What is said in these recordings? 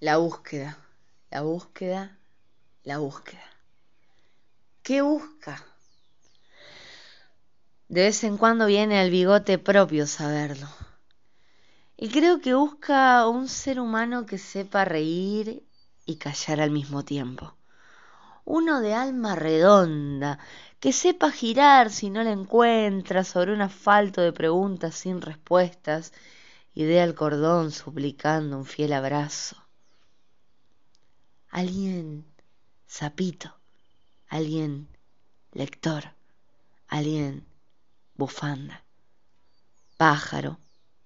La búsqueda, la búsqueda, la búsqueda. ¿Qué busca? De vez en cuando viene al bigote propio saberlo. Y creo que busca un ser humano que sepa reír y callar al mismo tiempo. Uno de alma redonda, que sepa girar si no la encuentra sobre un asfalto de preguntas sin respuestas y dé al cordón suplicando un fiel abrazo. Alguien sapito, alguien lector, alguien bufanda, pájaro,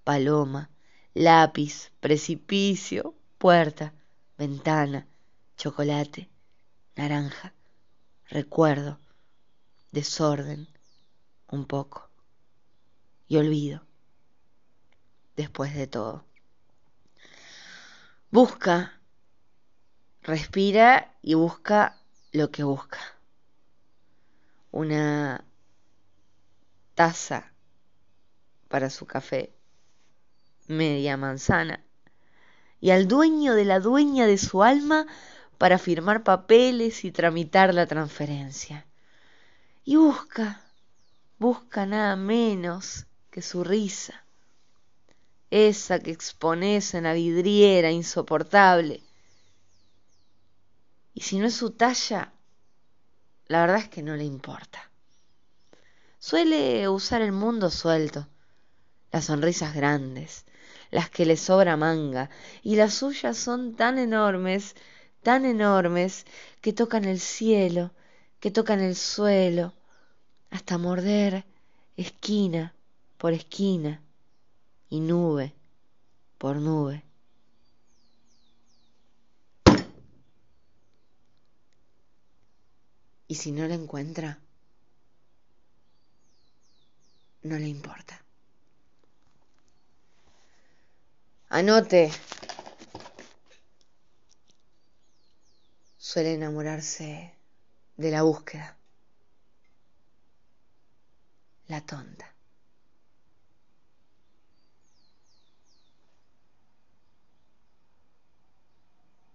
paloma, lápiz, precipicio, puerta, ventana, chocolate, naranja, recuerdo, desorden, un poco, y olvido, después de todo. Busca, respira y busca lo que busca. Una taza para su café, media manzana, y al dueño de la dueña de su alma para firmar papeles y tramitar la transferencia. Y busca, busca nada menos que su risa, esa que expones en la vidriera insoportable. Y si no es su talla, la verdad es que no le importa. Suele usar el mundo suelto, las sonrisas grandes, las que le sobra manga, y las suyas son tan enormes, tan enormes, que tocan el cielo, que tocan el suelo, hasta morder esquina por esquina y nube por nube. Y si no la encuentra, no le importa. Anote. Suele enamorarse de la búsqueda. La tonta.